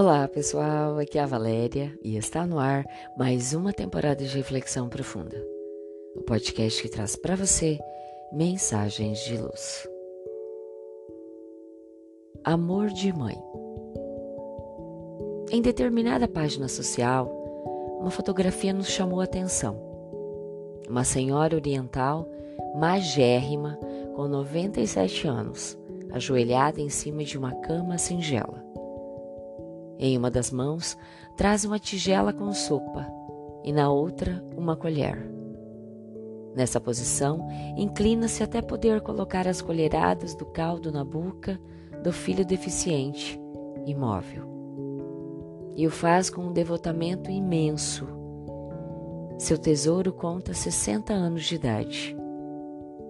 Olá pessoal, aqui é a Valéria e está no ar mais uma temporada de Reflexão Profunda, o podcast que traz para você mensagens de luz. Amor de mãe. Em determinada página social, uma fotografia nos chamou a atenção. Uma senhora oriental, magérrima, com 97 anos, ajoelhada em cima de uma cama singela. Em uma das mãos, traz uma tigela com sopa e na outra, uma colher. Nessa posição, inclina-se até poder colocar as colheradas do caldo na boca do filho deficiente, imóvel. E o faz com um devotamento imenso. Seu tesouro conta 60 anos de idade.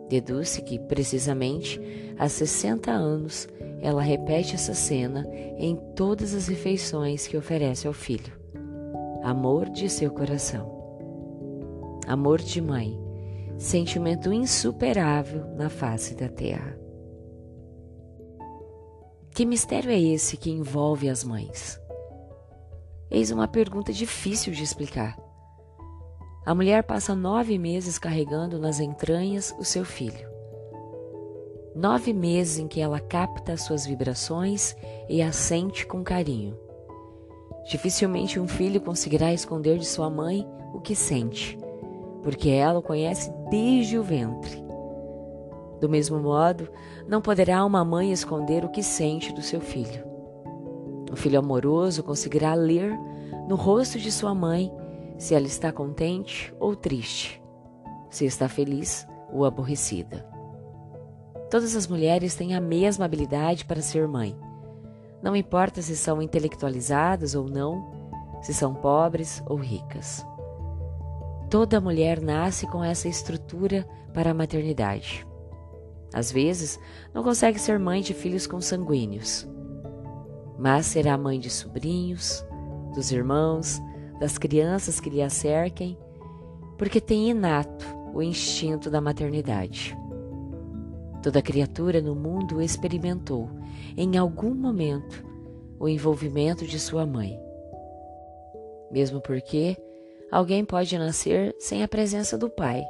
Deduz-se que, precisamente, há 60 anos, ela repete essa cena em todas as refeições que oferece ao filho. Amor de seu coração. Amor de mãe, sentimento insuperável na face da terra. Que mistério é esse que envolve as mães? Eis uma pergunta difícil de explicar. A mulher passa nove meses carregando nas entranhas o seu filho. Nove meses em que ela capta as suas vibrações e as sente com carinho. Dificilmente um filho conseguirá esconder de sua mãe o que sente, porque ela o conhece desde o ventre. Do mesmo modo, não poderá uma mãe esconder o que sente do seu filho. O filho amoroso conseguirá ler no rosto de sua mãe se ela está contente ou triste, se está feliz ou aborrecida. Todas as mulheres têm a mesma habilidade para ser mãe. Não importa se são intelectualizadas ou não, se são pobres ou ricas. Toda mulher nasce com essa estrutura para a maternidade. Às vezes, não consegue ser mãe de filhos consanguíneos, mas será mãe de sobrinhos, dos irmãos, das crianças que lhe acerquem, porque tem inato o instinto da maternidade. Toda criatura no mundo experimentou, em algum momento, o envolvimento de sua mãe. Mesmo porque alguém pode nascer sem a presença do pai,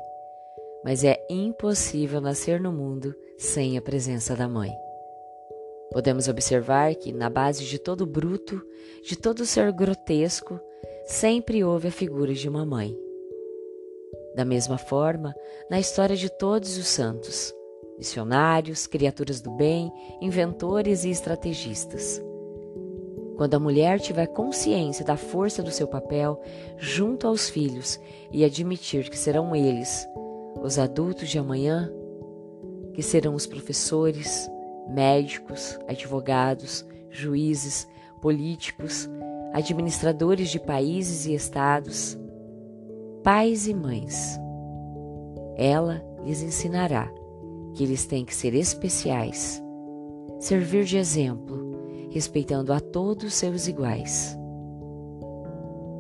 mas é impossível nascer no mundo sem a presença da mãe. Podemos observar que, na base de todo bruto, de todo ser grotesco, sempre houve a figura de uma mãe. Da mesma forma, na história de todos os santos, missionários, criaturas do bem, inventores e estrategistas. Quando a mulher tiver consciência da força do seu papel junto aos filhos e admitir que serão eles, os adultos de amanhã, que serão os professores, médicos, advogados, juízes, políticos, administradores de países e estados, pais e mães. Ela lhes ensinará que eles têm que ser especiais, servir de exemplo, respeitando a todos seus iguais.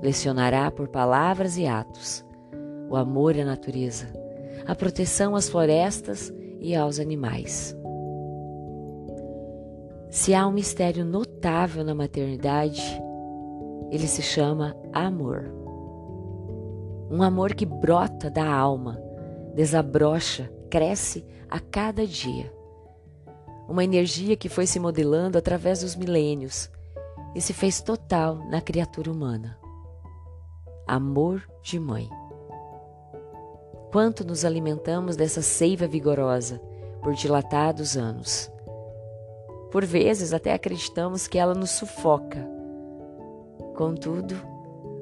Lecionará por palavras e atos o amor à natureza, a proteção às florestas e aos animais. Se há um mistério notável na maternidade, ele se chama amor. Um amor que brota da alma, desabrocha, cresce a cada dia. Uma energia que foi se modelando através dos milênios e se fez total na criatura humana. Amor de mãe. Quanto nos alimentamos dessa seiva vigorosa por dilatados anos. Por vezes até acreditamos que ela nos sufoca Contudo,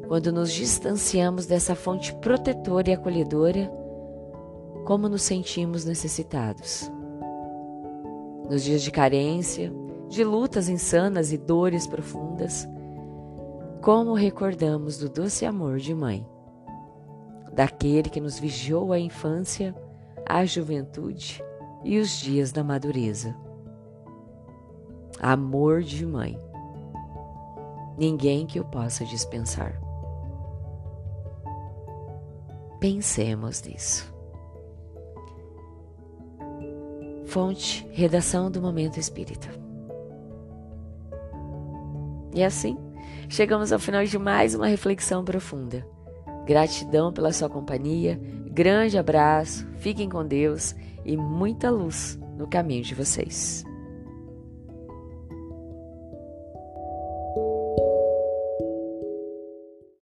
quando nos distanciamos dessa fonte protetora e acolhedora, como nos sentimos necessitados. Nos dias de carência, de lutas insanas e dores profundas, como recordamos do doce amor de mãe, daquele que nos vigiou a infância, a juventude e os dias da madureza. Amor de mãe ninguém que o possa dispensar. Pensemos nisso. Fonte, redação do Momento Espírita. E assim, chegamos ao final de mais uma reflexão profunda. Gratidão pela sua companhia, grande abraço, fiquem com Deus e muita luz no caminho de vocês.